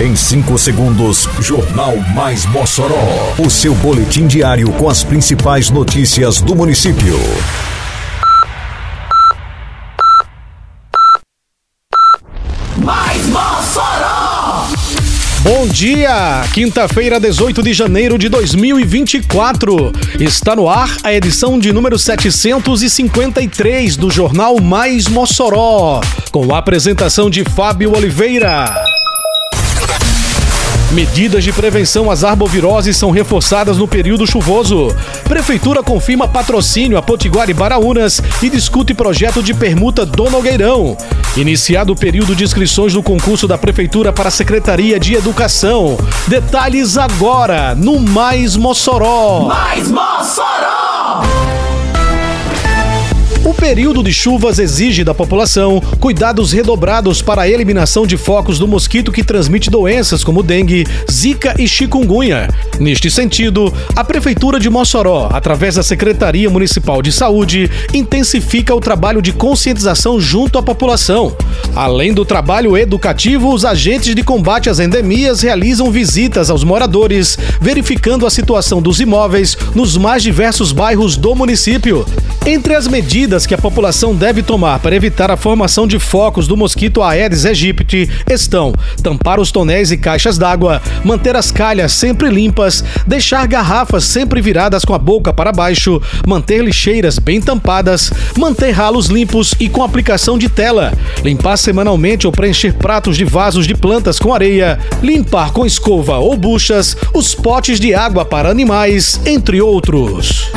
Em 5 segundos, Jornal Mais Mossoró. O seu boletim diário com as principais notícias do município. Mais Mossoró! Bom dia! Quinta-feira, 18 de janeiro de 2024. Está no ar a edição de número 753 do Jornal Mais Mossoró, com a apresentação de Fábio Oliveira. Medidas de prevenção às arboviroses são reforçadas no período chuvoso. Prefeitura confirma patrocínio a Potiguar e Baraunas e discute projeto de permuta do Nogueirão. Iniciado o período de inscrições no concurso da Prefeitura para a Secretaria de Educação. Detalhes agora no Mais Mossoró. Mais Mossoró! O período de chuvas exige da população cuidados redobrados para a eliminação de focos do mosquito que transmite doenças como dengue, zika e chikungunya. Neste sentido, a Prefeitura de Mossoró, através da Secretaria Municipal de Saúde, intensifica o trabalho de conscientização junto à população. Além do trabalho educativo, os agentes de combate às endemias realizam visitas aos moradores, verificando a situação dos imóveis nos mais diversos bairros do município. Entre as medidas que a população deve tomar para evitar a formação de focos do mosquito Aedes aegypti estão tampar os tonéis e caixas d'água, manter as calhas sempre limpas, deixar garrafas sempre viradas com a boca para baixo, manter lixeiras bem tampadas, manter ralos limpos e com aplicação de tela, limpar semanalmente ou preencher pratos de vasos de plantas com areia, limpar com escova ou buchas os potes de água para animais, entre outros.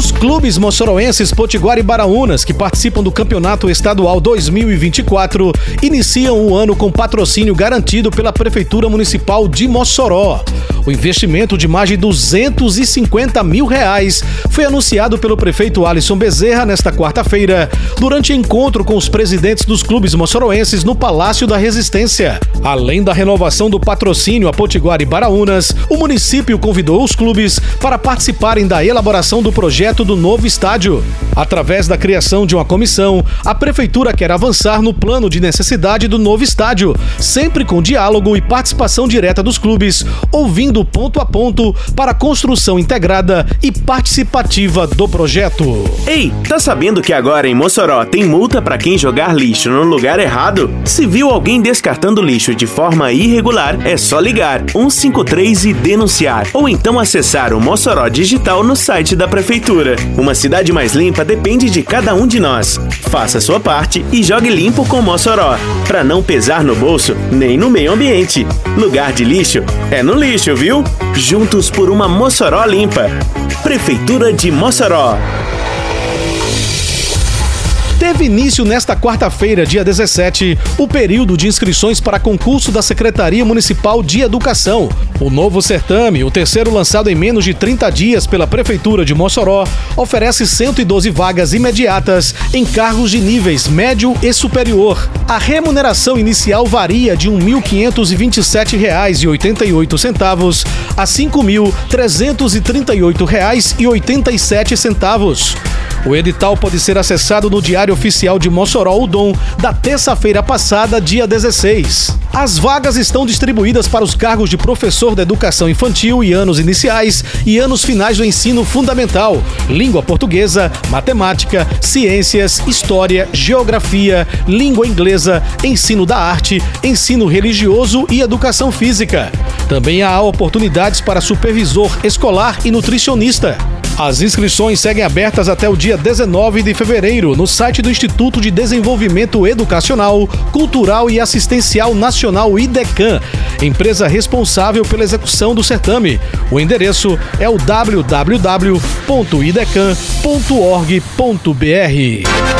Os clubes moçoroenses Potiguar e Baraunas, que participam do Campeonato Estadual 2024, iniciam o ano com patrocínio garantido pela Prefeitura Municipal de Mossoró. O investimento de mais de 250 mil reais foi anunciado pelo prefeito Alisson Bezerra nesta quarta-feira, durante encontro com os presidentes dos clubes moçoroenses no Palácio da Resistência. Além da renovação do patrocínio a Potiguar e Baraunas, o município convidou os clubes para participarem da elaboração do projeto do novo estádio. Através da criação de uma comissão, a prefeitura quer avançar no plano de necessidade do novo estádio, sempre com diálogo e participação direta dos clubes, ouvindo ponto a ponto para a construção integrada e participativa do projeto. Ei, tá sabendo que agora em Mossoró tem multa para quem jogar lixo no lugar errado? Se viu alguém descartando lixo de forma irregular, é só ligar 153 e denunciar, ou então acessar o Mossoró Digital no site da prefeitura. Uma cidade mais limpa depende de cada um de nós. Faça sua parte e jogue limpo com Mossoró, para não pesar no bolso nem no meio ambiente. Lugar de lixo é no lixo, viu? Juntos por uma Mossoró limpa. Prefeitura de Mossoró. Teve início nesta quarta-feira, dia 17, o período de inscrições para concurso da Secretaria Municipal de Educação. O novo certame, o terceiro lançado em menos de 30 dias pela Prefeitura de Mossoró, oferece 112 vagas imediatas em cargos de níveis médio e superior. A remuneração inicial varia de R$ 1.527,88 a R$ 5.338,87. O edital pode ser acessado no Diário Oficial de Mossoró Udom da terça-feira passada, dia 16. As vagas estão distribuídas para os cargos de professor da educação infantil e anos iniciais e anos finais do ensino fundamental, língua portuguesa, matemática, ciências, história, geografia, língua inglesa, ensino da arte, ensino religioso e educação física. Também há oportunidades para supervisor escolar e nutricionista. As inscrições seguem abertas até o dia 19 de fevereiro no site do Instituto de Desenvolvimento Educacional, Cultural e Assistencial Nacional IDECAN, empresa responsável pela execução do certame. O endereço é o www.idecan.org.br.